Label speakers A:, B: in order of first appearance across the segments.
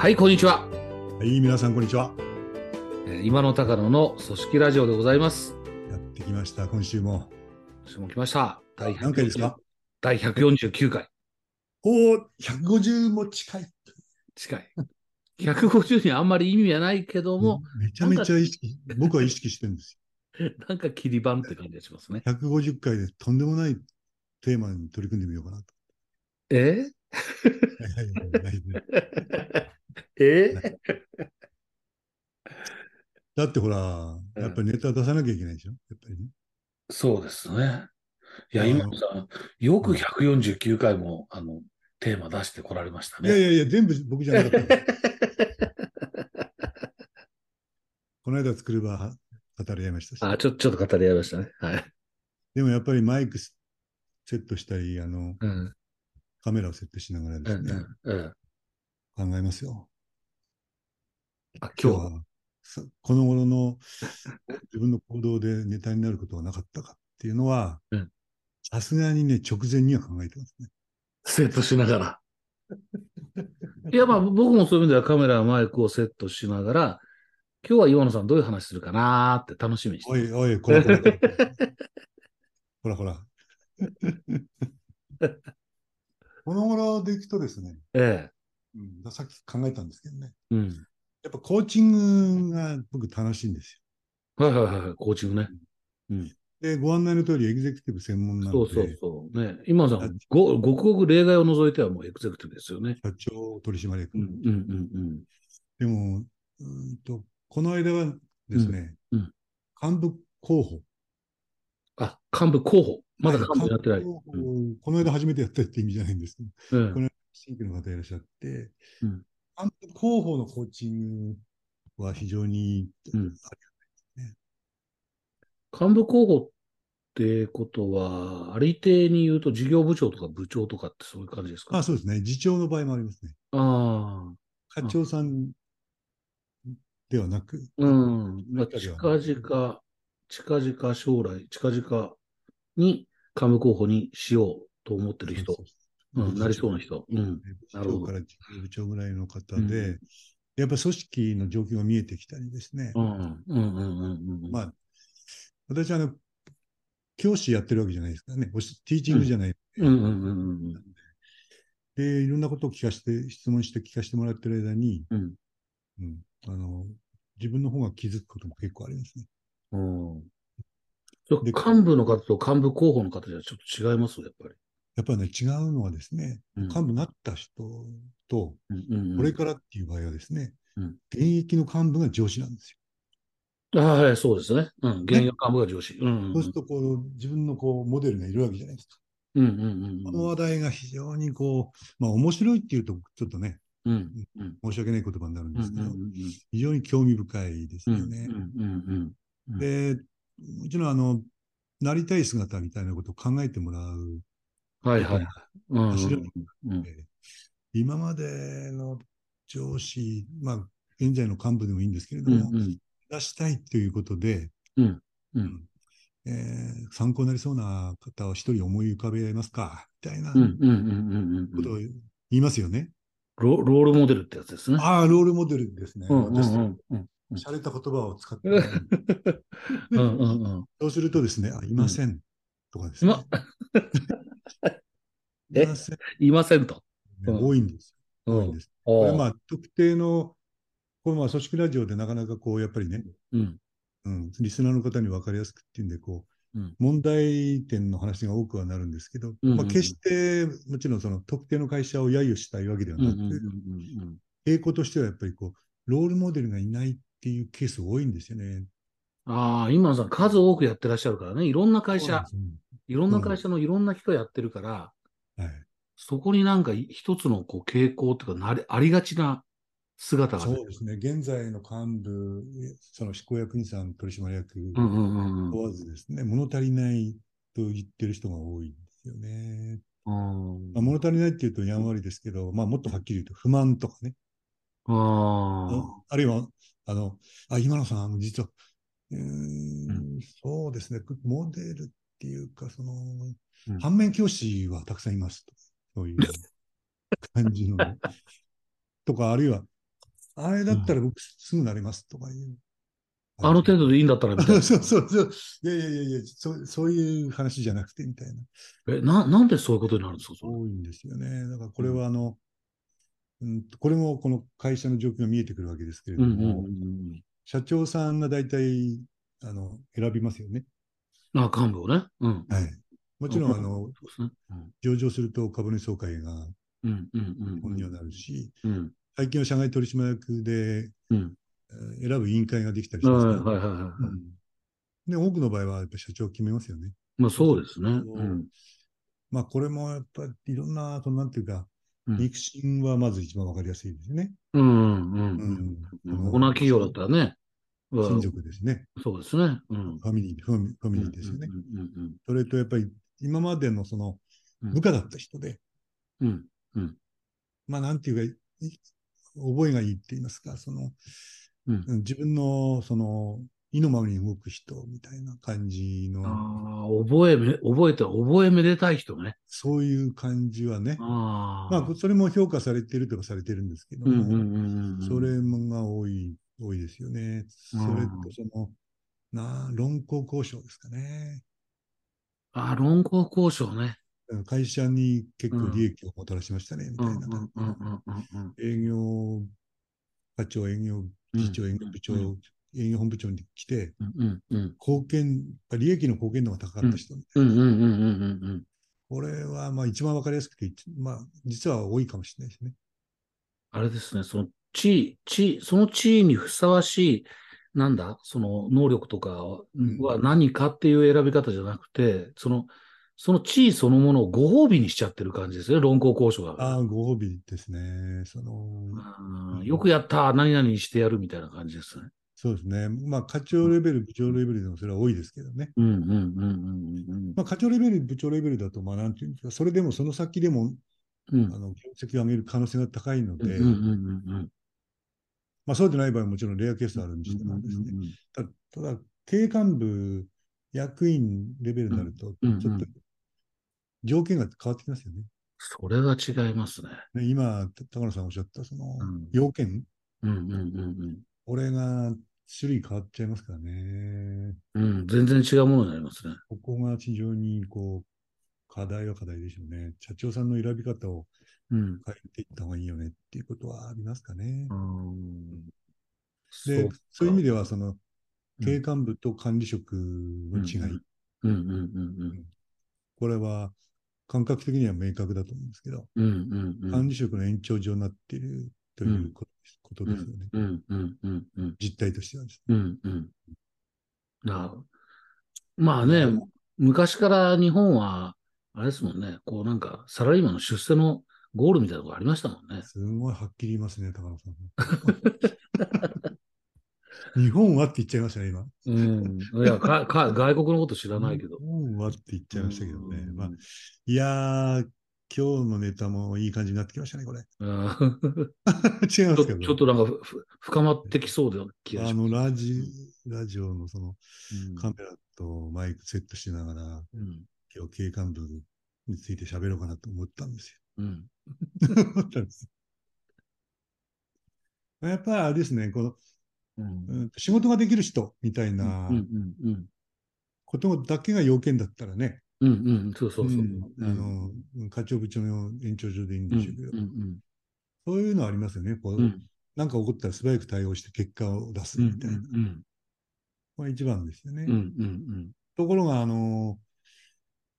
A: はい、こんにちは。
B: はい、皆さん、こんにちは。
A: えー今の高野の組織ラジオでございます。
B: やってきました、今週も。
A: 今週も来ました。第
B: 何回ですか？
A: 第149回。
B: おお、150も近い。
A: 近い。150にあんまり意味はないけども、
B: めちゃめちゃ意識、僕は意識してるんです
A: なんか切り板って感じがしますね。
B: よ。150回でとんでもないテーマに取り組んでみようかなと。
A: え？
B: は
A: え
B: だってほら、やっぱりネタ出さなきゃいけないでしょ？やっぱりね。
A: そうですね。いや、今さん、よく149回も、あの、テーマ出してこられましたね。
B: いやいやいや、全部僕じゃなかった。この間作れば語り合いましたし。
A: あ、ちょ、ちょっと語り合いましたね。はい。
B: でもやっぱりマイクセットしたり、あの、
A: うん。
B: カメラをセットしながら
A: うん。
B: ですね、
A: うん。うん。
B: 考えますよ。
A: あ、今日は。
B: この頃の自分の行動でネタになることはなかったかっていうのは
A: うん、
B: さすがにね、直前には考えてますね。
A: セットしながら。いや、まあ、僕もそういう意味ではカメラ、マイクをセットしながら、今日は岩野さんどういう話するかなーって楽しみにして
B: おいおい、こらこら。ほらほら。この頃でいくとですね、
A: え
B: うん、さっき考えたんですけどね、
A: え。うん。
B: やっぱコーチングが僕楽しいんです
A: はいはいはいはい、コーチングね。うん。
B: よ。で、ご案内の通りエグゼクティブ専門なので、
A: そうそうそう。ね。今さ
B: あ
A: ん、ご、ごくごく例外を除いてはもうエグゼクティブですよね。
B: 社長取締役、
A: うんうんうん
B: でも、うーんと、この間はですね、
A: うんうん
B: 幹部候補。
A: あ、幹部候補。まだ幹部やってない。
B: この間初めてやったって意味じゃないんですけど、
A: うん
B: この新規の方いらっしゃって、
A: うん
B: 候補のコーチングは非常に、
A: うん。幹部候補ってことは、ありていに言うと事業部長とか部長とかってそういう感じですか？
B: あそうですね、次長の場合もありますね。
A: ああ。
B: 課長さんではなく、
A: うん。まあ、近々、近々将来、近々に幹部候補にしようと思ってる人、うん、なりそうな人。うん。なるほど
B: 部長から部長ぐらいの方
A: うん
B: で、やっぱ組織の状況が見えてきたりですね。
A: うん。うん。うん。うん。うん。
B: まあ、私はあの、教師やってるわけじゃないですからね。ティーチングじゃない。
A: うん。うん。うん。うん。
B: で、いろんなことを聞かせて、質問して聞かせてもらってる間に、
A: うん。
B: うん、あの、自分の方が気づくことも結構ありますね。
A: うん。幹部の方と幹部候補の方じゃちょっと違いますやっぱり。
B: やっぱりね、違うのはですね、
A: うん
B: 幹部になった人と、これからっていう場合はですね、
A: うん
B: 現役の幹部が上司なんです
A: あはい、そうですね。うん。現役幹部が上司。うんうん
B: よ。そうすると、こう、自分のこう、モデルがいるわけじゃないですか。
A: うんうんうん
B: この話題が非常にこう、まあ面白いっていうと、ちょっとね、
A: うん。うんうん
B: 申し訳ない言葉になるん
A: うん
B: ですけど、
A: うん
B: 非常に興味深いです
A: うん
B: よね。
A: うんうんうん
B: で、もちろんあの、なりたい姿みたいなことを考えてもらう。
A: はいはい。はい。うんうん。
B: 今までの上司、まあ、現在の幹部でもいいんですけれども、
A: うんうん。
B: 出したいということで、
A: うんうん。
B: えー参考になりそうな方を一人思い浮かべますかみたいなことを言いますよね。
A: ロロールモデルってやつですね。
B: ああ、ロールモデルですね。
A: うんうん
B: 私
A: うんうん。
B: 洒落た言葉を使って、
A: うんうんうん
B: そうするとですね、あ、いません、とかですね。せん、
A: いませんと。
B: 多いんです。
A: うん。
B: 多いんです。これ
A: あ
B: まあ、特定の、これまあ、組織ラジオでなかなかこう、やっぱりね、
A: うん。
B: うん、リスナーの方に分かりやすくっていうんで、こう、
A: うん。
B: 問題点の話が多くはなるんですけど、まあ、決して、もちろんその特定の会社を揶揄したいわけではなく、傾向としてはやっぱりこう、ロールモデルがいないっていうケース多いんですよね。
A: ああ、今のさん数多くやってらっしゃるからね。いろんな会社、
B: そうなんです
A: いろんな会社のいろんな人やってるから、
B: よはい。
A: そこになんか一つのこう傾向っていうかなり、ありがちな姿が
B: そうですね。現在の幹部、その執行役員さん、取締役問わずですね、物足りないと言ってる人が多いんですよね。
A: うん
B: まあ、物足りないっていうとやんわりですけど、まあ、もっとはっきり言うと不満とかね。
A: あ
B: あるいは、あの、あ、今野さん、実は、うーん
A: うん
B: そうですね、モデルっていうか、その、
A: うん
B: 反面教師はたくさんいますと。そういう感じの。とか、あるいは、あれだったら僕すぐなれますとかいう。
A: あの程度でいいんだったらみたいな。
B: そうそうそう。いやいやいやいやそう、そういう話じゃなくてみたいな。
A: え、な、なんでそういうことになるんですか
B: 多いんですよね。だからこれはあの、うん、これもこの会社の状況が見えてくるわけですけれども、
A: うんうんうんうん。
B: 社長さんが大体あの選びますよね。
A: あ、幹部をね。うん。
B: はい。もちろんあの上場すると株主総会が本にはなるし、
A: うん。
B: 最近は社外取締役で
A: うん。
B: えー選ぶ委員会ができたりし
A: はい
B: ますから、
A: はいはいはい。
B: うんで多くの場合はやっぱ社長決めますよね。
A: まあそうですね。うん。
B: まあこれもやっぱりいろんな、そのなんていうか、
A: うん
B: 肉親はまず一番わかりやすいですね。
A: うんうん
B: う
A: うん。企業だったらね。まあ
B: 親族ですね。
A: そうですね。うん。
B: ファミリー、ファミリーですよね。それとやっぱり今までのその
A: うん
B: 部下だった人で、
A: うん。うん。
B: まあなんていうか、い覚えがいいって言いますか、その、
A: うん
B: うん自分のその意のままに動く人みたいな感じの、
A: ああ、覚えめ、覚えて、覚えめでたい人ね。
B: そういう感じはね、
A: ああ。
B: まあそれも評価されているとかされてるんですけども。それが多い、多いですよね。それとその、なあ論考交渉ですかね。
A: ああ、論考交渉ね。
B: 会社に結構利益をもたらしましたね、みたいな。営業課長、営業次長、営業部長、
A: うん
B: 営業本部長に来て。貢献、利益の貢献度が高かった人、
A: うんうんうんうんうんうん。
B: これはまあ一番わかりやすくて、まあ実は多いかもしれないですね。
A: あれですね、その地位、地位、その地位にふさわしい、なんだ、その能力とかは何かっていう選び方じゃなくて、その、その地位そのものをご褒美にしちゃってる感じですね、論考交渉が。
B: ああ、ご褒美ですね。その、
A: うんよくやった、何々にしてやるみたいな感じですね。
B: そうですね。まあ課長レベル、部長レベルでもそれは多いですけどね。
A: うんうんうんうんうん
B: まあ課長レベル、部長レベルだと、まあなんていうんですか、それでもその先でも、
A: うん。うん
B: あの、業績を上げる可能性が高いので、
A: うんうんうん
B: まあそうでない場合はもちろんレアケースあるにしてもですね。たただ、経営幹部、役員レベルになると、
A: うんうん
B: ちょっと条件が変わってきますよね。
A: それは違いますね。
B: ね今、高野さんおっしゃった、その
A: うん、
B: 要件、
A: うんうんうん
B: これが種類変わっちゃいますからね。
A: うん。うん、全然違うものになりますね。
B: ここが非常に、こう、課題は課題でしょうね。社長さんの選び方を
A: うん。
B: 変えていった方がいいよねっていうことはありますかね。
A: うん。
B: で、そういう意味で
A: は、
B: は、その、
A: うん。
B: 経営幹部と管理職の違い、
A: うんうん。うんうん
B: これは感覚的には明確だと思うんですけど、
A: うんうんうん。
B: 管理職の延長上になっているということです,、よね。
A: うんうんうんうん
B: 実態としてはです
A: うんうん。だまあね、昔から日本は、あれですもんね、こうなんか、サラリーマンの出世のゴールみたいなところありましたもんね
B: ね。。すごいはっきり言いますね、高野さん。日本はって言っちゃいましたね、今。
A: うん。いや、か、か、外国のこと知らないけど
B: 日。本はって言っちゃいましたけどね。
A: うん
B: まあ、いやー、今日のネタもいい感じになってきましたね、これ。
A: うん
B: 違いますけど。
A: ちょちょっとなんか深まってきそうな気が
B: あ
A: します。
B: の、ラジ、ラジオのその
A: うん
B: カメラとマイクセットしながら、
A: うん
B: 今日経営幹部について喋ろうかなと思ったんです
A: うん
B: よ。思ったんやっぱりあれですね、この、
A: うん。
B: うん仕事ができる人みたいな
A: うんうんうん
B: ことだけが要件だったらね、
A: うんうんそうそうそう。
B: うん。あの、課長部長の延長上でいいん
A: うん
B: でしょうけど、
A: うん。
B: そういうのありますよね。こう
A: うん。うん
B: なんか起こったら素早く対応して結果を出す
A: うん
B: みたいな。
A: うん
B: これ一番ですよね。
A: うんうん。
B: ところが、あの、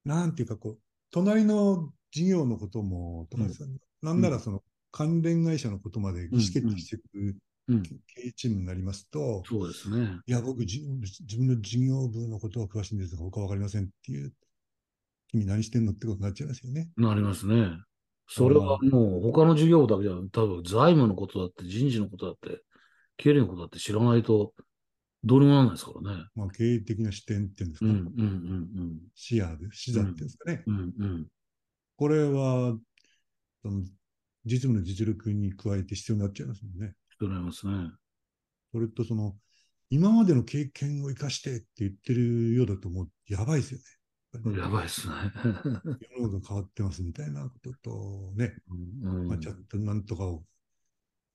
B: なんていうか、こう、隣の事業のことも、とかさ、なんならその関連会社のことまで意思決定していく
A: うん
B: 経営チームになりますと、
A: そうですね。
B: いや、僕じ、自分の事業部のことは詳しいんですが、他はわかりませんっていう、君何してんのってことになっちゃいますよね。
A: なりますね。それはもう他の事業だけじゃ、多分財務のことだって人事のことだって、経理のことだって知らないとどうにもならないですからね。
B: まあ、経営的な視点っていうんですか、
A: うんうんうん
B: 視野で、視座っていうんですかね。
A: うん。うんうん。
B: これは、その実務の実力に加えて必要になっちゃいますもんね。
A: 人になりますね。
B: それとその、今までの経験を生かしてって言ってるようだともうやばいですよね。
A: やばいですね。
B: 世の中変わってますみたいなこととね、
A: うん
B: まあ、ちゃんとなんとかを、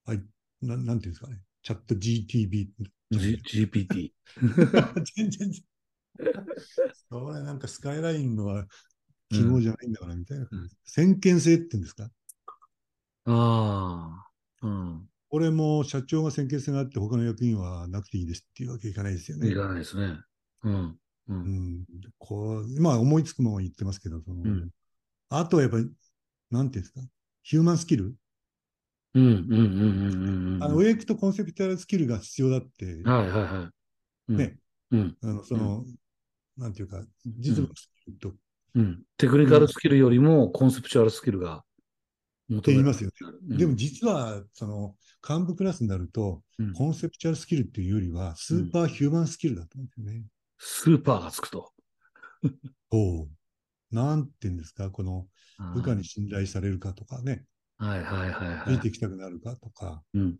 B: はい、ななんていうんですかね、チャット GTB。
A: G、GPT。
B: 全然、それなんかスカイラインのは記号じゃないんだからみたいな。
A: うん
B: 先見性って言うんですか？
A: ああ。うん。
B: これも社長が先見性があって他の役員はなくていいですっていうわけいかないですよね。
A: いらないですね。うん。う。
B: うんん、こう今思いつくまま言ってますけど、その
A: うん
B: あとはやっぱり、なんていうんですか、ヒューマンスキル、
A: うん。うん。うん。うん。うん。
B: あのウェイクとコンセプチュアルスキルが必要だって、
A: はいはいはい。うん
B: ね。
A: うん。
B: あのその、なんていうか、実務のスキルと、っ
A: うん。テクニカルスキルよりもコンセプチュアルスキルが求
B: て言いますよね。
A: る。
B: でも実は、その、幹部クラスになると、
A: うん、
B: コンセプチュアルスキルっていうよりは、スーパーヒューマンスキルだと思うんですよね。
A: スーパーがつくと。
B: そう。なんていうんですか、この部下に信頼されるかとかね、
A: はいはいはいはい。
B: ついていきたくなるかとか、
A: うん。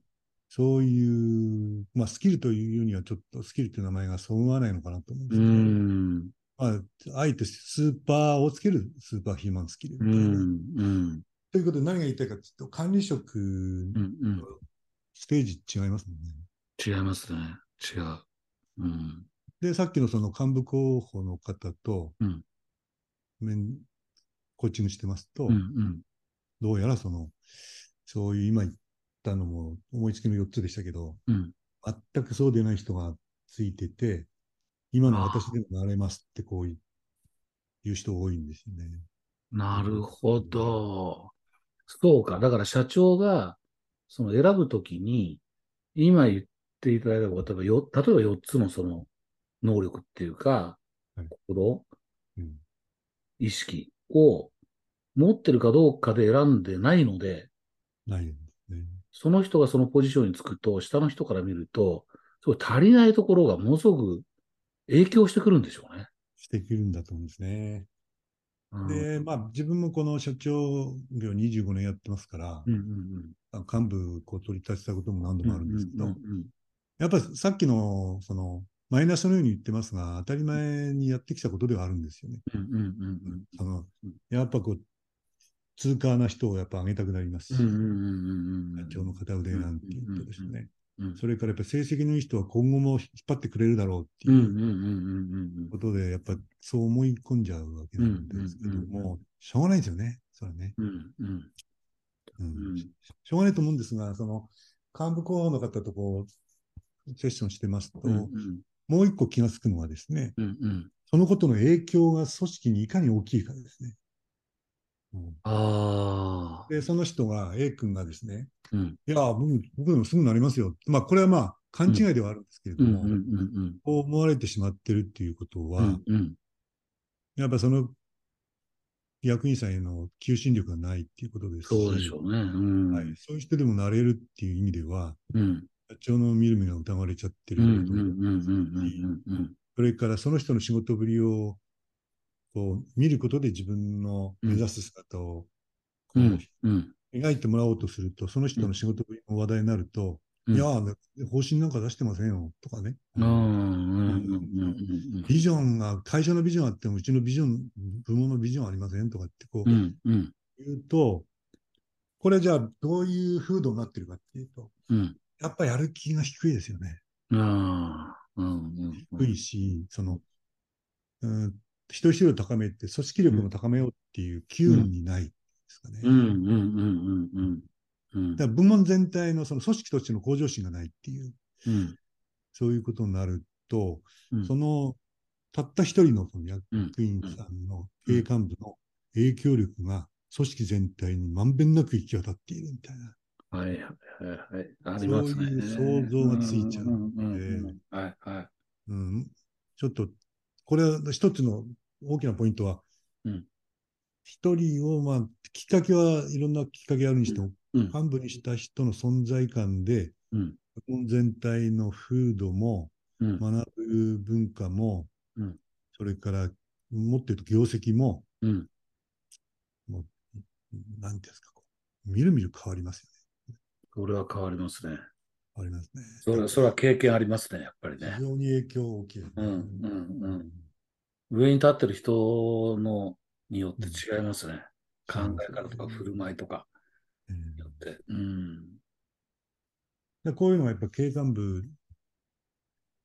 B: そういう、まあ、スキルというにはちょっとスキルという名前がそぐわないのかなと思うんで
A: う
B: すけど、あ、あえてスーパーをつけるスーパーヒューマンスキルみ
A: う
B: たいな。
A: ん。うん。
B: ということで何が言いたいかというと、管理職、
A: うん。うん。
B: ステージ違いますもんね。
A: 違いますね。違う。うん。
B: で、さっきのその幹部候補の方と、
A: うん
B: 面コーチングしてますと、
A: うん。うん。
B: どうやらその、そういう今言ったのも思いつきの4つでしたけど、
A: うん。
B: 全くそうでない人がついてて、今の私でもなれますってこういう人多いんですよね。
A: なるほど。そうか。だから社長が、その選ぶときに、今言っていただいたこと例えばよ、例えば4つのその能力っていうか
B: はい、
A: 行動、
B: うん
A: 意識を持ってるかどうかで選んでないので、
B: ないんですね。
A: その人がそのポジションにつくと、下の人から見ると、すごい足りないところがものすごく影響してくるんでしょうね。
B: してくるんだと思うんですね。
A: うん、
B: で、まあ自分もこの社長業25年やってますから、
A: うんうん
B: あ幹部こう取り立てたことも何度
A: うん。
B: もあるんですけど、
A: うんうん
B: やっぱさっきのそのマイナスのように言ってますが、当たり前にやってきたことではあるんですよね。
A: うんうんうんうん
B: やっぱこう、通過な人をやっぱ上げたくなりますし、
A: うんうんうんうんうん
B: 社長の片腕なんて言ってですね。
A: うん。
B: それからやっぱ成績のいい人は今後も引っ張ってくれるだろうってい
A: う
B: ことで、やっぱそう思い込んじゃうわけなんですけども、しょうがないですよね、それはね。しょうがないと思うんですが、その幹部候補の方とこう、セッションしてますと、
A: うんうん。
B: もう一個気がつくのはですね、
A: うんうん。
B: そのことの影響が組織にいかに大きいかですね。うん
A: ああ。
B: で、その人が、A 君がですね、
A: うん
B: いや、僕僕でもすぐなりますよ。まあ、これはまあ、勘違いではあるんですけれども、こう思われてしまってるっていうことは、
A: うんうん
B: やっぱその役員さんへの求心力がないっていうことですし、
A: そうでしょうね。うん。
B: はい、そういう人でもなれるっていう意味では、
A: うん。
B: 社長の見る目が疑われちゃってるそれからその人の仕事ぶりをこう見ることで自分の目指す姿をこ
A: う。
B: うん
A: うん。
B: 描いてもらおうとすると、その人の仕事ぶりの話題になると、
A: うん
B: いやー、方針なんか出してませんよとかね。ビジョンが、会社のビジョンあっても、うちのビジョン、部門のビジョンありませんとかってこ
A: う
B: うん
A: うん
B: 言うと、これじゃあどういう風土になってるかっていうと、
A: うん。
B: やっぱりやる気が低いですよね。
A: うんうんうん
B: 低いし、その、うん、一人一人を高めて、組織力も高めようっていう機運にないですかね。
A: うんうんうんうんうんうん
B: だから部門全体のその組織としての向上心がないっていう、
A: うん
B: そういうことになると、
A: うん
B: そのたった一人のその役
A: うん
B: 員さんの経営幹部の影響力が組織全体にまんべんなく行き渡っているみたいな。
A: はいはいはいはい。ありますね。
B: そういう想像がついちゃう
A: うん
B: ので
A: うんうんはいはい。
B: うん、ちょっと、これは一つの大きなポイントは、
A: うん。
B: 一人を、まあ、きっかけはいろんなきっかけあるにしても、
A: うん。
B: 幹部にした人の存在感で、
A: うん。
B: 日本全体の風土も、
A: うん。
B: 学ぶ文化も、
A: うん。
B: それから、もっと言うと業績も、
A: うん。
B: もうなんていうんですか、みるみる変わりますよね。
A: これは変わりますね。
B: 変わりますね。
A: それはそれは経験ありますね、やっぱりね
B: 非。常に影響大きい、ね。
A: うんうんうん上に立ってる人のによって違いますね。考え方とか振る舞いとか
B: うん
A: によって。うん。
B: でこういうのはやっぱ経営幹部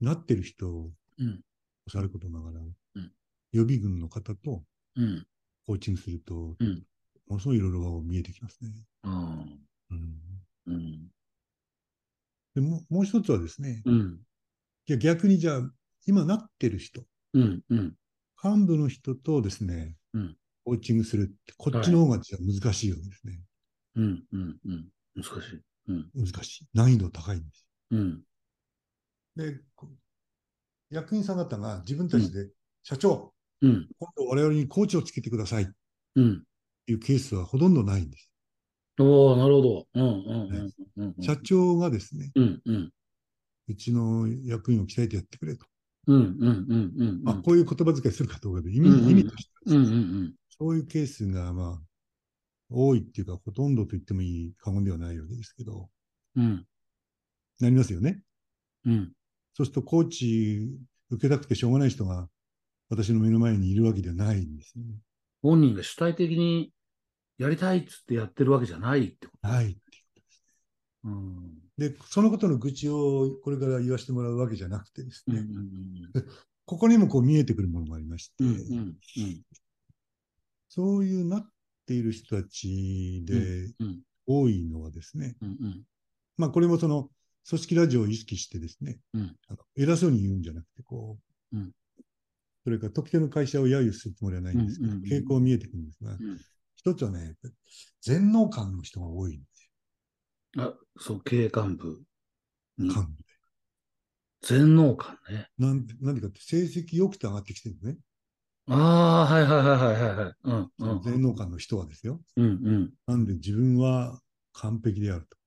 B: なってる人を
A: うん。
B: さることながら、
A: ん
B: 予備軍の方と
A: うん。
B: コーチングすると、
A: うん
B: ものすごいいろいろ見えてきますね。
A: ああ。
B: うん、
A: うん。
B: でもうもう一つはですね、
A: うん。
B: いや逆にじゃあ、今なってる人、
A: うん。うん。
B: 幹部の人とですね、
A: うん
B: コーチングするって、こっちの方がじゃあ難しいわけですね。
A: うん。うん。うん。難しい。うん。
B: 難しい。難易度高いんです。
A: うん。
B: で、こ役員さん方が自分たちで、社長、
A: うん。
B: 今度我々にコーチをつけてくださいって
A: うん。
B: いうケースはほとんどないんです。
A: おおなるほど。うん。うん。うん。うん。
B: 社長がですね、
A: うん。うん。
B: うちの役員を鍛えてやってくれと。
A: うん。うん。うん。うん。
B: まあ、こういう言葉遣いするかどうかで意味,、意味としては
A: うん。うん。
B: そういうケースがまあ多いっていうか、ほとんどと言ってもいい過言ではないわけですけど、
A: うん。
B: なりますよね。
A: うん。
B: そうするとコーチ受けたくてしょうがない人が私の目の前にいるわけではないんですよね。
A: 本人が主体的にやりたいっつってやってるわけじゃないってこと。
B: ないっていう
A: うん。
B: で、そのことの愚痴をこれから言わせてもらうわけじゃなくてです
A: うん。う
B: ね、
A: ん。
B: ここにもこう見えてくるものがありまして、
A: うん。うん。
B: そういうなっている人たちで
A: うん。
B: 多いのはですね、
A: うん。うん。
B: まあこれもその組織ラジオを意識してですね、
A: うん
B: あの偉そうに言うんじゃなくて、こう、
A: うん
B: それから特定の会社を揶揄するつもりはないんですけど、
A: うんうんうん
B: 傾向見えてくるんですが、
A: ん
B: 一つはね、全能感の人が多いんです
A: あ、そう、経営幹部
B: 幹部で。
A: 全能感ね。
B: なんで、なんでかって成績良くて上がってきてるのね。
A: ああ、はいはいはいはいはいはい。うん。
B: その全能感の人はですよ。
A: うんうん。
B: なんで自分は完璧であると。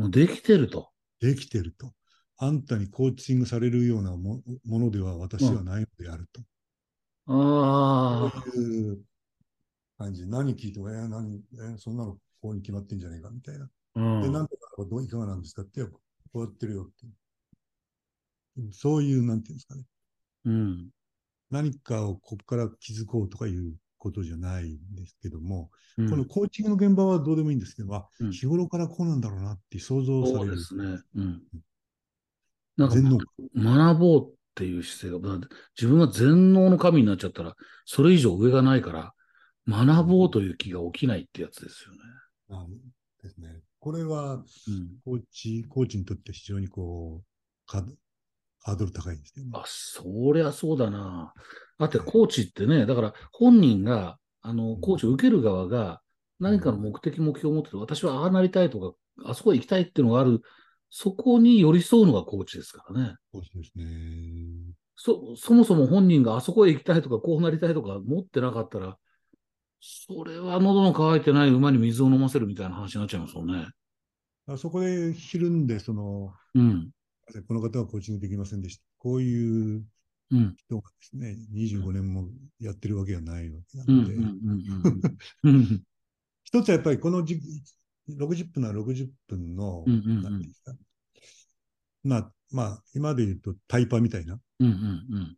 A: もうできてると。
B: できてると。あんたにコーチングされるようなもものでは私はないのであると。
A: ああ。
B: そういう感じ。何聞いても、えー何、えーそんなのこうに決まってんじゃねえかみたいな。
A: うん。
B: で、なんとかどういかがなんですかって、こうやってるよって。そういう、なんていうんですかね。
A: うん。
B: 何かをここから気づこうとかいうことじゃないんですけども、
A: うん
B: このコーチングの現場はどうでもいいんですけど、あ
A: うん
B: 日頃からこうなんだろうなって想像さ
A: そう
B: れる。
A: ですね。うん。なんか
B: 全能
A: 学ぼうっていう姿勢が、だ自分が全能の神になっちゃったら、それ以上上がないから、学ぼうという気が起きないってやつですよね。
B: あですね。これは
A: うん。
B: コーチ、コーチにとって非常にこう、ハードハードル高いんですよね。
A: あ、そりゃそうだな。だってコーチってね、だから本人が、あの、コーチを受ける側が何かの目的、目標を持ってて、私はああなりたいとか、あそこへ行きたいっていうのがある、そこに寄り添うのがコーチですからね。
B: コーチですね。
A: そ、そもそも本人があそこへ行きたいとか、こうなりたいとか持ってなかったら、それは喉の渇いてない馬に水を飲ませるみたいな話になっちゃいますもんね。
B: あそこでひるんで、その、
A: うん。
B: この方はコーチングできませんでした。こういう
A: うん。
B: 人がですね、25年もやってるわけがないわけな
A: うん。う
B: ので、
A: ん。うん。うん。
B: 一つはやっぱりこのじ60分なら60分の、
A: うん
B: まあ、まあ、今で言うとタイパーみたいな、
A: うん。うん。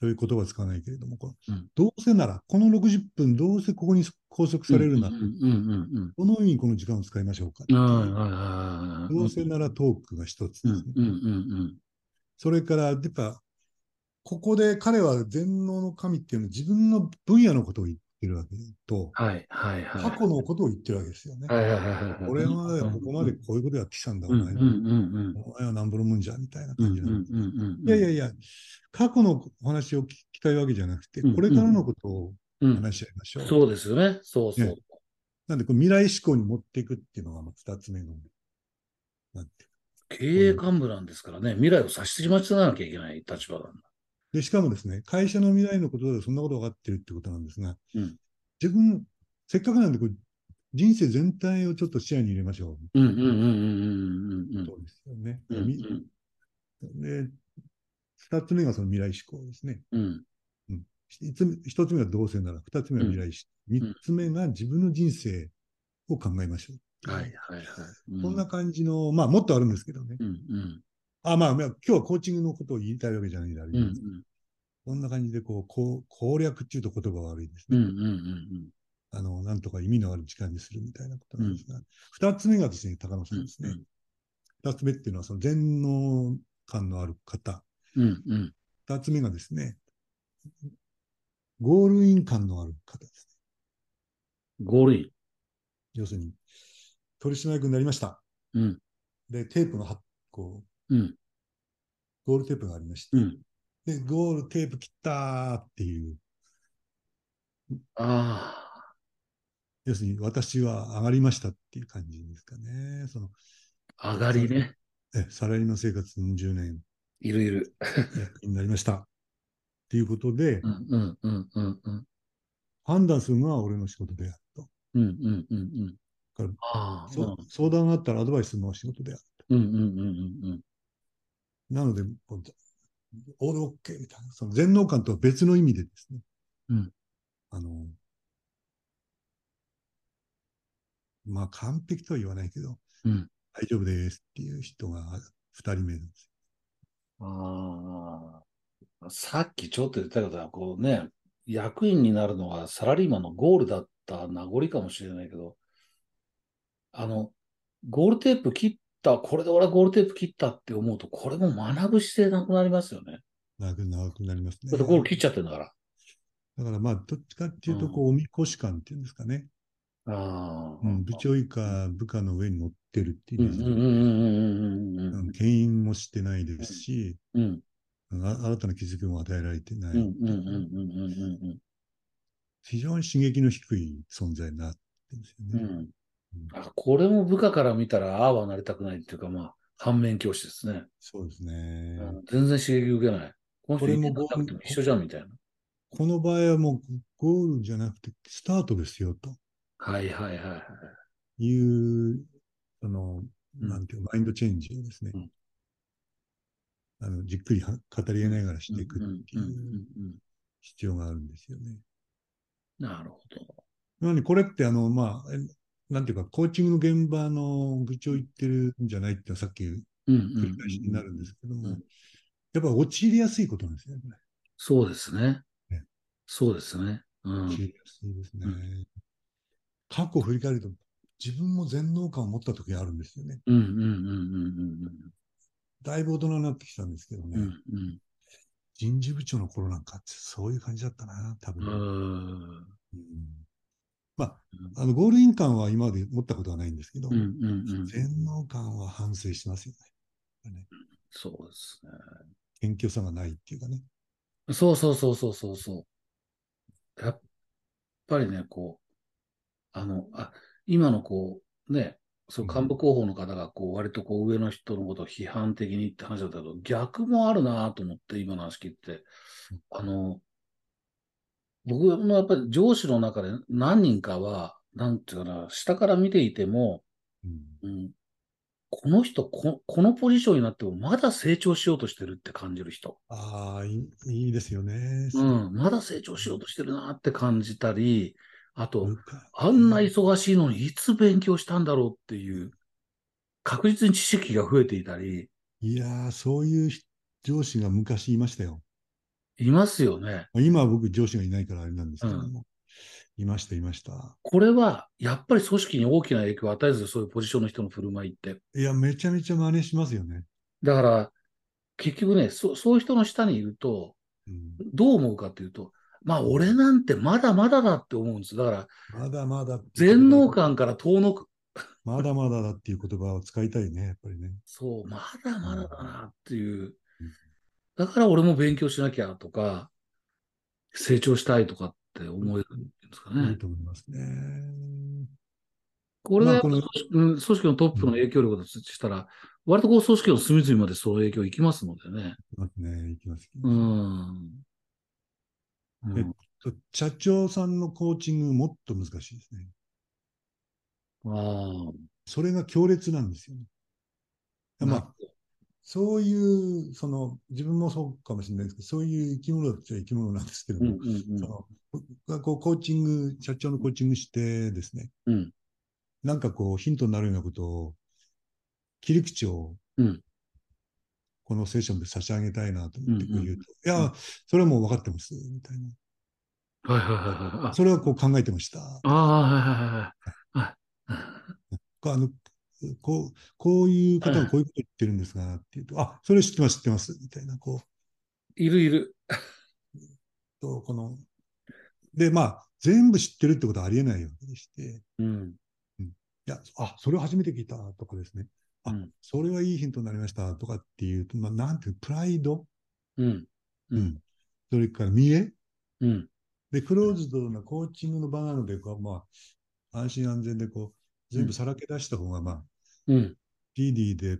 B: そういう言葉は使わないけれども、こう
A: うん
B: どうせなら、この60分、どうせここに拘束されるなら。どのようにこの時間を使いましょうかう。どうせならトークが一つ
A: うん。
B: ですね。それから、やっぱ、ここで彼は全能の神っていうのは自分の分野のことを言ってるわけと、
A: はい。はい。はい。
B: 過去のことを言ってるわけですよね。
A: はい。はい。はい。
B: 俺はここまでこういうことやってきたんだ、お
A: うん。う
B: 前
A: ん。うん。
B: お前はなんぼのもんじゃ、みたいな
A: うん。うん。
B: 感じなんで。いやいやいや、過去のお話を聞きたいわけじゃなくて、
A: うん
B: これからのことを
A: うん。
B: 話し合いましょう。
A: そうですよね。そうそう
B: ね。なんで、こう未来志向に持っていくっていうのがまあ二つ目の、なんて
A: 経営幹部なんですからね、未来を差し待ちならなきゃいけない立場なんだ。
B: で、しかもですね、会社の未来のことでそんなこと分かってるってことなんですが、
A: うん
B: 自分、せっかくなんでこう、人生全体をちょっと視野に入れましょう。
A: うんうんうんうんうんうんうん
B: そうですよね。
A: うん
B: みで、二つ目がその未来志向ですね。
A: うん
B: 一つ目一つ目は同性なら、二つ目は未来志向。
A: ん
B: 三つ目が自分の人生を考えましょう。
A: はいはいはい。うん
B: こんな感じの、まあもっとあるんですけどね。
A: うんうん
B: あ、まあ、まあ今日はコーチングのことを言いたいわけじゃないんだ、あれ
A: うんうん
B: こんな感じでこう、こう攻略っていうと言葉は悪いですね。
A: うんうんうん
B: あの、なんとか意味のある時間にするみたいなことなんですが、二、つ目がですね、高野さんですね、二つ目っていうのは、その全能感のある方。
A: うんうん。
B: 二つ目がですね、ゴールイン感のある方ですね。
A: ゴールイン。
B: 要するに、取締役になりました。
A: うん
B: で、テープのは、こう、
A: うん
B: ゴールテープがありまして、
A: うん。
B: で、ゴールテープ切ったーっていう、
A: あ
B: 要するに私は上がりましたっていう感じですかね。その、
A: あ、上がりね。
B: えサラリーマン生活40年
A: いるいる。
B: 役になりました。っていうことで、
A: うんうんうんうんうん。
B: 判断するのは俺の仕事であると。
A: うんうんうんうん。
B: から相談があったらアドバイスするのは仕事である。
A: うんうんうんうんうん。
B: なので、オールオッケーみたいな、その全能感とは別の意味でですね。
A: うん
B: あの、まあ完璧とは言わないけど、
A: うん
B: 大丈夫ですっていう人が二人目なんです
A: ああ。さっきちょっと言ったけど、こうね、役員になるのがサラリーマンのゴールだった名残かもしれないけど、あの、ゴールテープ切った、これで俺はゴールテープ切ったって思うと、これも学ぶ姿勢なくなりますよね。
B: 長く長くなりますね。
A: だってゴール切っちゃってるんだから。
B: だからまあ、どっちかっていうと、こう、おみこし感っていうんですかね。
A: ああ。
B: うん、部長以下、部下の上に乗ってるっていうイメージで
A: うんうんうんうんうんうん
B: うん牽引もしてないですし、
A: うん。
B: 新たな気づきも与えられてない。
A: うんうんうんうんうんうん
B: 非常に刺激の低い存在になってるんですよね。
A: うんうん。あ、これも部下から見たら、ああはなりたくないっていうか、まあ、反面教師ですね。
B: そうですね。
A: うん全然刺激受けない。この人
B: も
A: 一緒じゃんみたいな。
B: この場合はもうゴールじゃなくてスタートですよと
A: はいはいはいはい。
B: いう、その、
A: うん
B: なんていうマインドチェンジをですね、
A: うん
B: あのじっくりは語りながらしていくってい
A: うんうん
B: う
A: うんうん
B: 必要があるんですよね。
A: なるほど。
B: なのにこれってあの、まあ、えなんていうか、コーチングの現場の愚痴を言ってるんじゃないってさっき繰り返しになるんですけども、
A: うん
B: やっぱ陥りやすいことなんですよね、こ
A: そうですね
B: ね。
A: そうですね。うん
B: れ。陥りやすいですね。
A: うん
B: 過去を振り返ると、自分も全能感を持った時があるんですよね。
A: うんうんうんうん
B: だいぶ大人になってきたんですけどね、
A: うんうん
B: 人事部長の頃なんかってそういう感じだったな、多分。
A: うん。
B: うんまあ、
A: うん
B: あの、ゴールイン感は今まで持ったことはないんですけど、
A: うんうんうん。
B: 全能感は反省してますよね。ね
A: そうですね。
B: 謙虚さがないっていうかね。
A: そうそうそうそうそうそう。やっぱりね、こう、あの、あ、今のこう、ね、そう、幹部候補の方が、こう、割とこう、上の人のことを批判的にって話だったけど、逆もあるなと思って、今の話聞いて。あの、僕のやっぱり上司の中で何人かは、なんていうかな、下から見ていても、
B: うん
A: うん、この人こ、このポジションになってもまだ成長しようとしてるって感じる人。
B: ああ、いいですよね。
A: うん、まだ成長しようとしてるなって感じたり、あと、あんな忙しいのにいつ勉強したんだろうっていう、確実に知識が増えていたり、
B: いやー、そういう上司が昔いましたよ。
A: いますよね。
B: 今は僕上司がいないからあれなんですけども。いました、いました。
A: これは、やっぱり組織に大きな影響を与えず、そういうポジションの人の振る舞いって。
B: いや、めちゃめちゃ真似しますよね。
A: だから、結局ね、そそういう人の下にいると、
B: うん、
A: どう思うかっていうと、まあ、俺なんてまだまだだって思うんです。だから、
B: まだまだ。
A: 全能感から遠のく。
B: まだまだだっていう言葉を使いたいね、やっぱりね。
A: そう、まだまだだなっていう
B: うん。
A: だから俺も勉強しなきゃとか、成長したいとかって思えるんですか
B: いい
A: ね。
B: と思いますね。
A: これが
B: まあ
A: 組織のトップの影響力だとしたら、割とこう組織の隅々までその影響いきますのでね。
B: いきますね、いきます。
A: うん。うん
B: え社長さんのコーチングもっと難しいですね。
A: ああ。
B: それが強烈なんですよね。まあ、そういう、その、自分もそうかもしれないですけど、そういう生き物っちゃ生き物なんですけど
A: うん
B: も、
A: うん
B: その僕がこうコーチング、社長のコーチングしてですね、
A: うん。うん。
B: なんかこうヒントになるようなことを、切り口を
A: うん、
B: このセッションで差し上げたいなと思って言うと、
A: うんうん
B: いや、それはもう分かってます、みたい
A: はいはいはいはい。
B: それはこう考えてました。
A: ああ、はいはいはいはい。はい
B: あの、こう、こういう方がこういうこと言ってるんですが、っていうと、あ、それ知ってます、知ってます、みたいな、こ
A: いるいる。
B: う、とこの、で、まあ、全部知ってるってことはありえないわけでして、
A: うん。
B: いや、あ、それを初めて聞いたとかですね。あ、
A: うん
B: それはいいヒントになりましたとかっていうと、まあ、なんていう、プライド、
A: うん。うん。
B: それから見栄？
A: うん。
B: で、クローズドなコーチングの場なので、こう、まあ、安心安全で、こう、全部さらけ出した方が、まあ、
A: うん。
B: PD で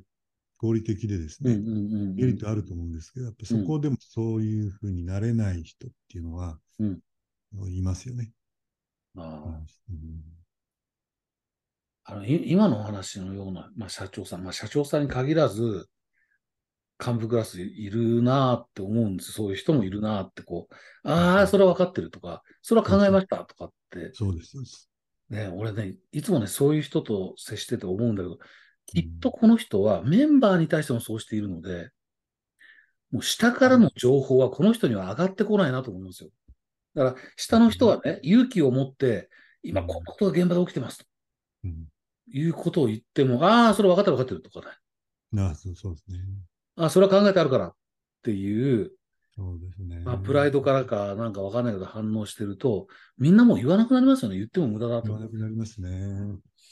B: 合理的でですね。メリットあると思うんですけど、やっぱそこでもそういうふうになれない人っていうのは、
A: うん
B: いますよね。
A: ああ
B: うん
A: あの、い今のお話のような、まあ、社長さん、まあ、社長さんに限らず、幹部クラスいるなって思うんですそういう人もいるなって、こう、ああ、それは分かってるとか、それは考えましたとかって、
B: そうです、そうです。
A: ね、俺ね、いつもね、そういう人と接してて思うんだけど、きっとこの人はメンバーに対してもそうしているので、もう下からの情報はこの人には上がってこないなと思いますよ。だから、下の人はね、勇気を持って、今こんなことが現場で起きてますと
B: うん。
A: いうことを言っても、ああ、それ分かってる分かってるとかね。
B: なあそうそうですね。
A: ああ、それは考えてあるからっていう、
B: そうですね。
A: まあ、プライドからかなんか分かんないけど反応してると、みんなもう言わなくなりますよね。言っても無駄だと
B: 言わ。なくなりますね。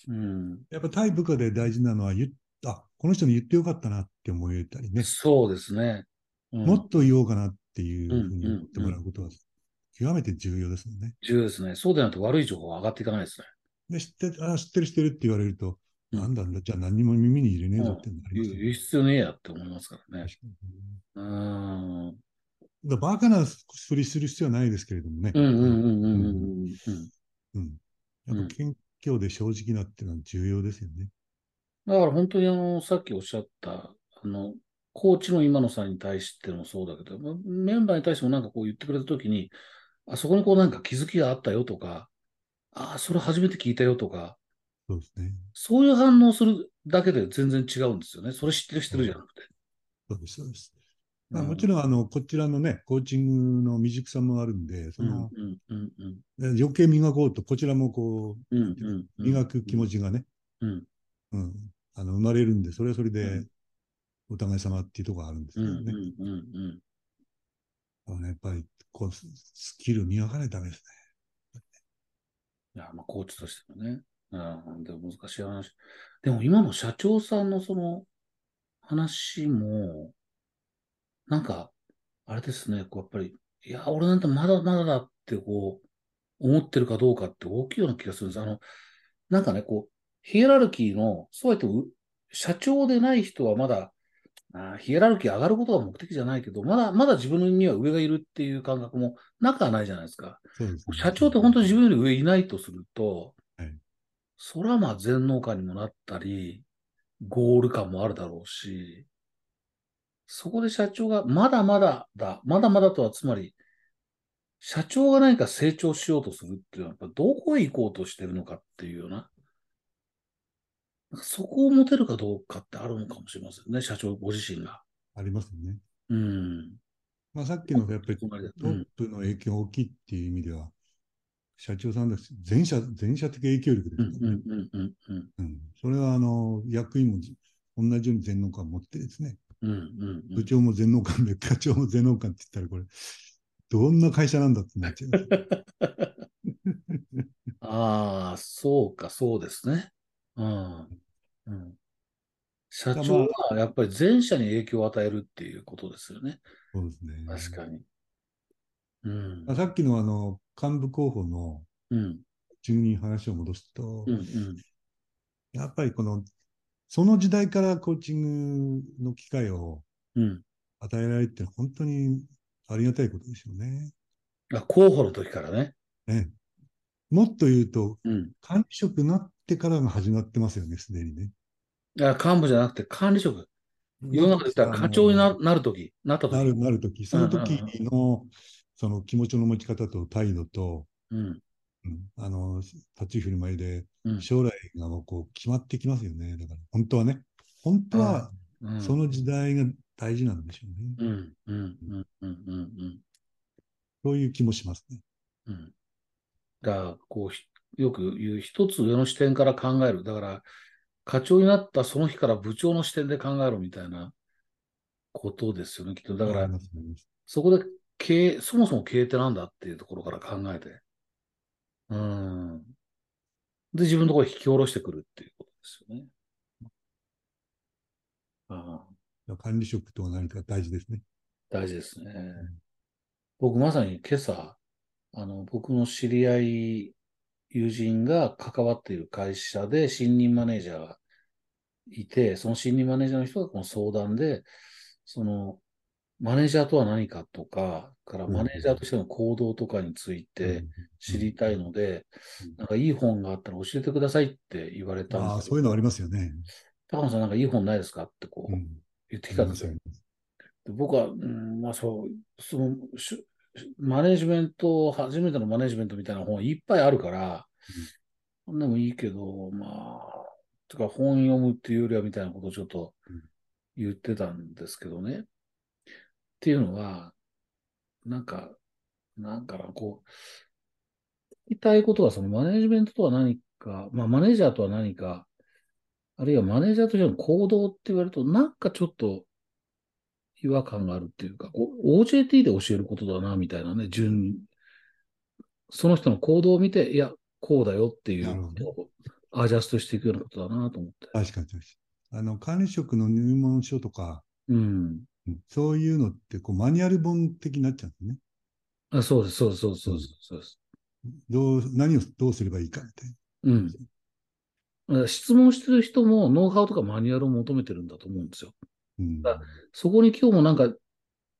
A: うん。
B: やっぱ対部下で大事なのは言っ、あ、この人に言ってよかったなって思えたりね、
A: そうですね。うん
B: もっと言おうかなっていうふうに
A: うん
B: 思ってもらうことは極めて重要ですもんね。
A: 重要ですね。そうでないと悪い情報は上がっていかないですね。
B: で、知って、あ、知ってる知ってるって言われると、
A: うん
B: なんだろう、じゃあ何にも耳に入れねえぞってなりますよね
A: 言う必要ねえやって思いますからね。うーん。
B: だバカなふりする必要はないですけれどもね。
A: うんうんうんうんうんうんうん。
B: うん。やっぱ謙虚で正直なっていうのは重要ですよね。
A: だから本当にあの、さっきおっしゃった、あの、コーチの今野さんに対してもそうだけど、まメンバーに対してもなんかこう言ってくれたときに、あそこにこうなんか気づきがあったよとか、ああ、それ初めて聞いたよとか、
B: そうですね。
A: そういう反応するだけで全然違うんですよね。それ知ってる知ってるじゃなくて。
B: そうです、そうです。まあ
A: うん。
B: もちろん、あの、こちらのね、コーチングの未熟さもあるんで、その、
A: うんうんうん
B: で余計磨こうと、こちらもこう、磨く気持ちがね、
A: うん。
B: うん、あの生まれるんで、それはそれ
A: う
B: で
A: ん、
B: お互い様っていうところがあるんですけどね。あのやっぱり、こう、ススキル磨かないとダメです
A: いや、まあ、コーチとしてもね。うん、でも難しい話。でも今の社長さんのその話も、なんか、あれですね、こうやっぱり、いや、俺なんてまだまだだってこう、思ってるかどうかって大きいような気がするんです。あの、なんかね、こう、ヒエラルキーの、そうやってう社長でない人はまだ、あーヒエラルキー上がることが目的じゃないけど、まだ、まだ自分には上がいるっていう感覚もなくはないじゃないですか。
B: すね。
A: 社長って本当に自分より上いないとすると、
B: はい
A: それはまあ全能感にもなったり、ゴール感もあるだろうし、そこで社長がまだまだだ、まだまだとはつまり、社長が何か成長しようとするっていうのは、やっぱどこへ行こうとしてるのかっていうような、そこを持てるかどうかってあるのかもしれませんね、社長ご自身が。
B: ありますね。
A: うん。
B: まあ、さっきのやっぱりト
A: うん
B: ップの影響が大きいっていう意味では、社長さんです。全社、全社的影響力ですね。
A: うんうんうんうんうん
B: うんそれは、あの、役員もじ同じように全能感を持ってですね、
A: うんうんうん
B: 部長も全能感で、課長も全能感って言ったら、これ、どんな会社なんだってなっちゃいます。
A: ああ、そうか、そうですね。うん。うん。社長はやっぱり全社に影響を与えるっていうことですよね。
B: そうですね。
A: 確かに。うん
B: まあ。さっきのあの、幹部候補の
A: うん。
B: 中に話を戻すと、
A: うん。うん。
B: やっぱりこの、その時代からコーチングの機会を
A: うん。
B: 与えられるって本当にありがたいことですよね。
A: あ候補の時からね。
B: ねもっと言うと、
A: うん。
B: 管理職になってからが始まってますよね、すでにね。
A: いや幹部じゃなくて管理職。世の中で言ったら課長にななる時、なった時。
B: なる、なるとき、その時の、その気持ちの持ち方と態度と、
A: うん。
B: うんあの、立ち振る舞いで、
A: うん。
B: 将来がもうこう決まってきますよね。だから、本当はね。本当は、
A: うん。
B: その時代が大事なんでしょうね。
A: うん。うん。うん。うん。うん。
B: そういう気もしますね。
A: うん。だから、こうひ、よく言う一つ上の視点から考える。だから、課長になったその日から部長の視点で考えろみたいなことですよね、きっと。だからそこで経営、そもそも経営ってなんだっていうところから考えて。うん。で、自分のところに引き下ろしてくるっていうことですよね。ああ
B: 管理職とは何か大事ですね。
A: 大事ですね。僕まさに今朝、あの、僕の知り合い、友人が関わっている会社で新任マネージャーがいて、その新任マネージャーの人がこの相談で、その、マネージャーとは何かとか、からマネージャーとしての行動とかについて知りたいので、
B: うん
A: なんかいい本があったら教えてくださいって言われたん
B: ああ、
A: です
B: そういうのありますよね。
A: 高野さんなんかいい本ないですかってこう
B: うん。
A: 言ってきたんですよ。で僕は、うん、まあそう、その、しマネジメント、初めてのマネジメントみたいな本いっぱいあるから、そんでもいいけど、まあ、てか本読むっていうよりはみたいなことをちょっと
B: うん
A: 言ってたんですけどね。っていうのは、なんか、なんかな、こう、聞きたいことはそのマネジメントとは何か、まあマネージャーとは何か、あるいはマネージャーとしての行動って言われると、なんかちょっと違和感があるっていうか、こう OJT で教えることだな、みたいなね、順その人の行動を見て、いや、こうだよっていうことをアジャストしていくようなことだなと思って。
B: 確かに確かに。あの、管理職の入門書とか、
A: うん。
B: うんそういうのってこうマニュアル本的になっちゃうんですね。
A: あそうです、そうです、そうです、そうです。
B: どう、何をどうすればいいかみたいな。
A: うん。質問してる人もノウハウとかマニュアルを求めてるんだと思うんですよ。
B: うん。
A: あそこに今日もなんか、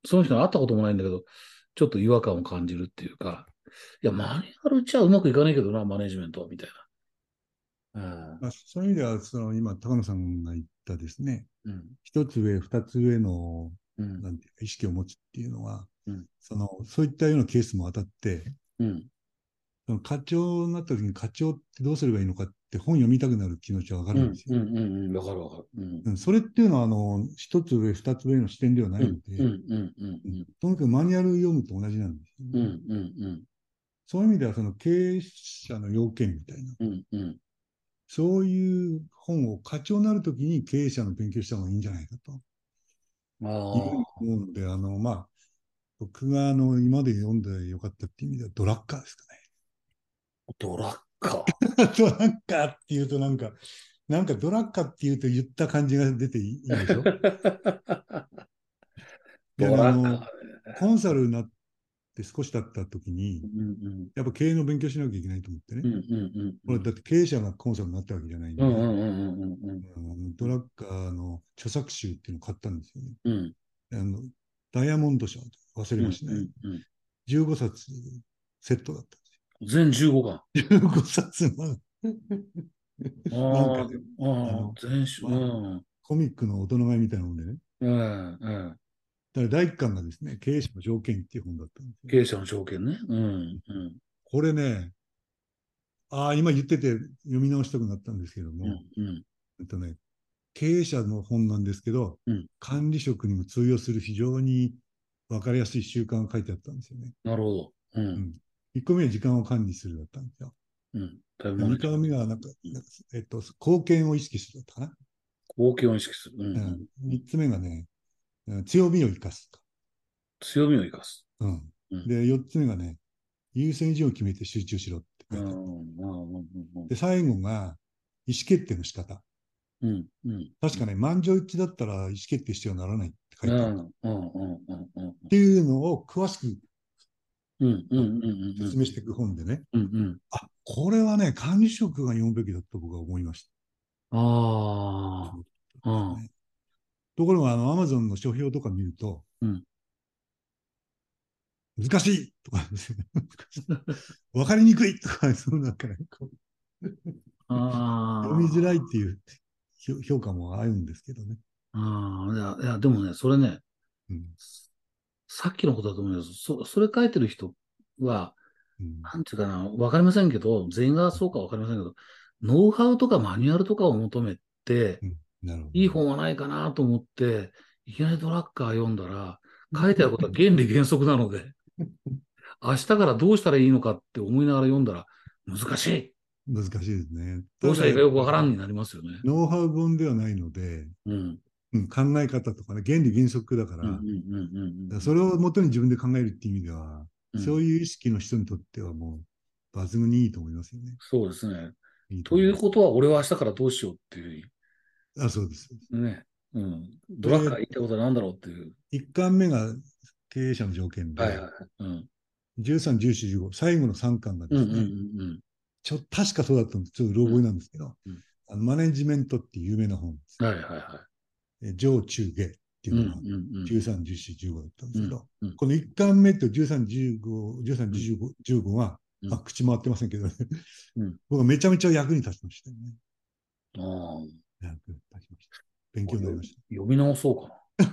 A: その人に会ったこともないんだけど、ちょっと違和感を感じるっていうか、いや、マニュアルじゃうまくいかないけどな、マネジメントは、みたいな。
B: まあ、そういう意味では、その今、高野さんが言ったですね、
A: うん。
B: 一つ上、二つ上の、
A: うん。
B: なんていうか、意識を持つっていうのは、
A: うん
B: その、そういったようなケースも当たって、
A: うん。
B: その課長になった時に課長ってどうすればいいのかって本読みたくなる気持ちはわか
A: うん。
B: るんですよ。
A: うん。うん。わかるわかる。うん。
B: うんそれっていうのは、あの、一つ上、二つ上の視点ではないので、
A: うん。うん。うん。うん。
B: とにかくマニュアル読むと同じなんですよね、
A: うん。うん。
B: そういう意味では、その経営者の要件みたいな、
A: うん。うん。
B: そういう本を課長になるときに経営者の勉強した方がいいんじゃないかと思うので、あの、まあ、僕があの、今まで読んでよかったっていう意味ではドラッカーですか
A: あ。ドラッカー。
B: ね。ドラッカーっていうとなんか、なんかドラッカーっていうと言った感じが出ていいでしょ？で
A: ドラッ。
B: コンサルになって少し経った時に
A: う、ん。
B: やっぱ経営の勉強しなきゃいけないと思ってね。
A: うん。うん。うん。
B: これだって経営者がコンサルになったわけじゃないんで、ドラッカーの著作集っていうのを買ったんですよね。
A: うん。
B: あのダイヤモンド賞、忘れましたね。
A: うん。
B: 15冊セットだったん
A: 全15巻。
B: ですよ。15冊の
A: あ
B: なんかね
A: あ、あ全種、うん。
B: コミックの大人買いみたいなもんでね。
A: うん。うん。
B: だから第一巻がですね、経営者の条件っていう本だったんですよ。
A: 経営者の条件ね。うん。うん。
B: これね、ああ、今言ってて読み直したくなったんですけども、
A: うん。うん。
B: えっとね、経営者の本なんですけど、
A: うん
B: 管理職にも通用する非常に分かりやすい習慣が書いてあったんですよね。
A: なるほど。う。
B: うんん、1個目は時間を管理するだったんですよ。
A: うん。だいぶ
B: 2個目はなんか、えっと、貢献を意識するだったかな。
A: 貢献を意識する。うん。
B: うん、3つ目がね、うん強みを生かすと。
A: 強みを生かす。
B: うん
A: うん
B: で、4つ目がね、優先順位を決めて集中しろって
A: うん。
B: 書いてある。で、最後が意思決定の仕方。
A: うん。うん。
B: 確かね、満場一致だったら意思決定してはならないって書いてある。っ
A: うん。うん。うん。うん。
B: ていうのを詳しく
A: うん。うん。うん。
B: 説明していく本でね、
A: うん。うん。
B: あ、これはね、管理職が読むべきだと僕は思いまし
A: あ
B: た。
A: あ。うん。
B: ところが、あの、アマゾンの書評とか見ると、
A: うん
B: 難しいとか わかりにくいとか、そのなんかね、こう。読みづらいっていう評評価もあるんですけどね。
A: ああ。いや、いや、でもね、それね、
B: うん
A: さっきのことだと思います。そ、それ書いてる人は、
B: うん
A: なんていうかな、わかりませんけど、全員がそうかわかりませんけど、ノウハウとかマニュアルとかを求めて、
B: なるほど。
A: いい本はないかなと思って、いきなりドラッカー読んだら、書いてあることは原理原則なので、明日からどうしたらいいのかって思いながら読んだら、難しい
B: 難しいですね。
A: どうしたらいいかよくわからんになりますよね。
B: ノウハウ本ではないので、
A: うん。
B: うん、考え方とかね、原理原則だから。それをもとに自分で考えるっていう意味では、
A: うん
B: そういう意識の人にとってはもう抜群にいいと思いますよね。
A: そうですね。
B: いい
A: という
B: 思
A: ことは、俺は明日からどうしようっていう
B: あ、そうです。
A: ね。うん。ドラッカー言いたいことは何だろうっていう。
B: 1巻目が経営者の条件で、
A: はいはいはい。うん。
B: 13、14、15、最後の3巻が
A: うんうん
B: ですね、
A: うん
B: ちょ確かそうだったんです。ちょっとうろ覚えなんですけど、
A: うん
B: あのマネジメントっていう有名な本です
A: うん。。はいはいは
B: え上中下って
A: い。うん
B: いうのが、
A: うんうん。
B: 13、14、15だったんですけど、
A: うんうん
B: この1巻目と13、15、13、15、15は、
A: うん
B: あ、口回ってませんけど、ね
A: うん
B: 僕はめちゃめちゃ役に立ちましたよね。
A: ああ。
B: 勉強になりまし
A: 読み直そうかな。
B: た。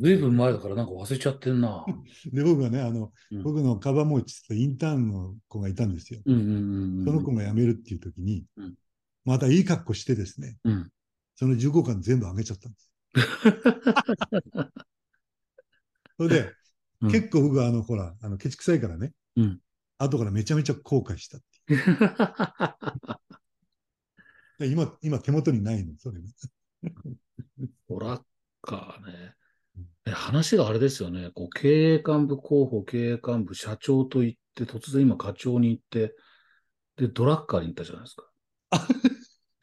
A: ずいぶん前だからなんか忘れちゃってんな。
B: で、僕はね、あの、
A: うん
B: 僕のカバン持ちってインターンの子がいたんですよ。その子が辞めるっていう時に、
A: うん
B: またいい格好してですね、
A: うん。
B: その15巻全部あげちゃったんです。それで、
A: うん
B: 結構僕はあの、ほら、あの、ケチくさいからね、
A: うん
B: 後からめちゃめちゃ後悔したっていう で今、今手元にないの、それが。
A: ドラッカーね。え話があれですよね。こう経営幹部候補、経営幹部、社長と言って、突然今課長に行って、で、ドラッカーに行ったじゃないですか。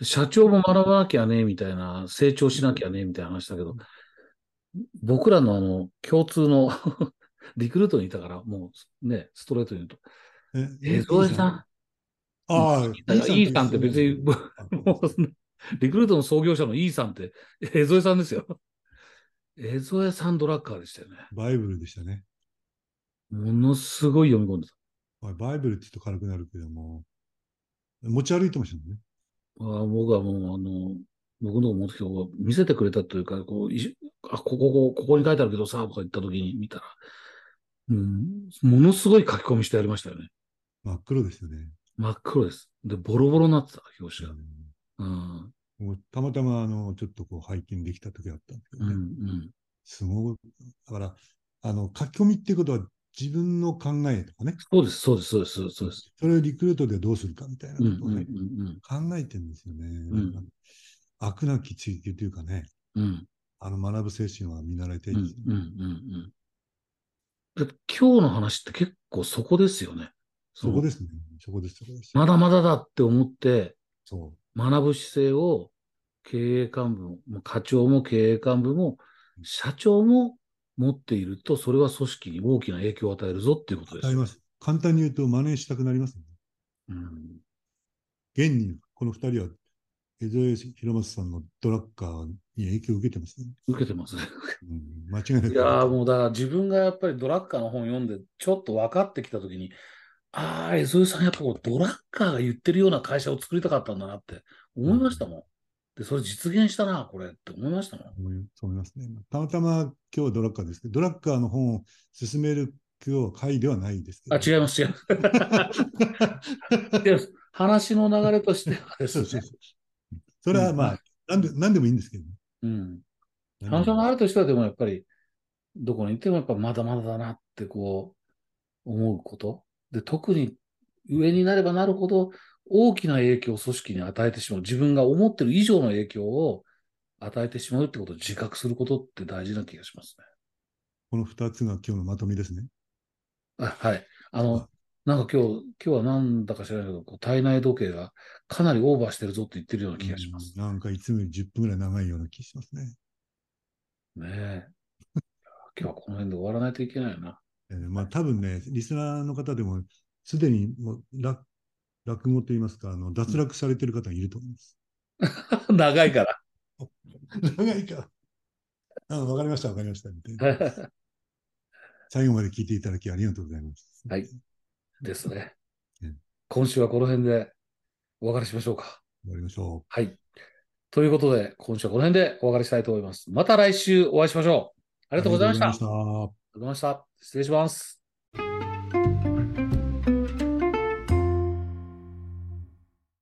A: 社長も学ばなきゃね、みたいな、成長しなきゃね、みたいな話だけど、僕らのあの、共通の リクルートにいたから、もうね、ストレートに言うと、
B: え
A: 江添さん、
B: ああ、
A: イーさんって別に、もうリクルートの創業者のイーさんって、江添さんですよ。江添さんドラッカーでしたよね。
B: バイブルでしたね。
A: ものすごい読み込んでた。
B: まあバイブルって言うと軽くなるけども、持ち歩いてましたもんね。
A: あ僕はもう、あの、僕のとこ持ってきてこう見せてくれたというか、こう、あ、ここ、ここ、ここに書いてあるけどさ、とか言った時に見たら、うん、ものすごい書き込みしてやりましたよね。
B: 真っ黒ですよね。
A: 真っ黒です。で、ボロボロになってた、表紙が。
B: うん
A: うん、
B: もうたまたまあのちょっとこう拝見できた時だったんですけ
A: うん、
B: ど
A: う
B: ね。
A: ん。
B: すごい。だから、あの書き込みっていうことは自分の考えとかね、
A: そうです、そうです、そうです、そうです。
B: それをリクルートでどうするかみたいな
A: うん、うん、
B: ことをね、
A: うん、
B: 考えてるんですよね。
A: ん
B: 悪なき追求というかね、
A: うん。うん
B: あの学ぶ精神は見習いたい
A: うん、
B: ですよ
A: うん、
B: ね。
A: うんうん。で今日の話って結構そこですよね。で
B: そこですね。そこです、そこです。
A: まだまだだって思って、
B: そ
A: 学ぶ姿勢を経営幹部も、課長も経営幹部も、社長も持っていると、それは組織に大きな影響を与えるぞっていうこと
B: う。
A: ですよ。
B: 与えます。簡単に言うと真似したくなりますね。
A: うん、
B: 現に、この二人は、江添広松さんのドラッカーに影響を受けてますね。
A: 受けてますね。
B: うん、間違いなく。
A: いやーもうだから自分がやっぱりドラッカーの本読んで、ちょっと分かってきたときに、ああ、江添さんやっぱこうドラッカーが言ってるような会社を作りたかったんだなって思いましたもん。で、それ実現したな、これって思いましたもん。
B: 思いそう思いますね。たまたま今日はドラッカーですけど、ドラッカーの本を進める今日会ではないですけど。
A: あ、違います、違います。で話の流れとしてはですね
B: そうそう。そう。それはまあ、なんで、なんでもいいんですけどね。
A: うん。話の流れとしてはでもやっぱり、どこに行ってもやっぱまだまだだなってこう、思うこと。で、特に上になればなるほど大きな影響を組織に与えてしまう。自分が思ってる以上の影響を与えてしまうってことを自覚することって大事な気がしますね。
B: この二つが今日のまとめですね。
A: あはい。あの、なんか今日、今日はなんだか知らないけど、こう体内時計がかなりオーバーしてるぞって言ってるような気がします。
B: うんなんかいつもより10分ぐらい長いような気がしますね。
A: ねえ。今日はこの辺で終わらないといけないよな。
B: えーまあ多分ね、リスナーの方でも、すでにもう落落語といいますか、あの脱落されてる方いると思います。
A: 長いから。
B: 長いから。あわかりました、わかりました。みたいな 最後まで聞いていただきありがとうございます。
A: はいですね
B: うん。
A: 今週はこの辺でお別れしましょうか。
B: 終わりましょ
A: はい。ということで、今週はこの辺でお別れしたいと思います。また来週お会いしましょう。あ
B: う。
A: りがとうございました。あり。がとうございました。失礼します。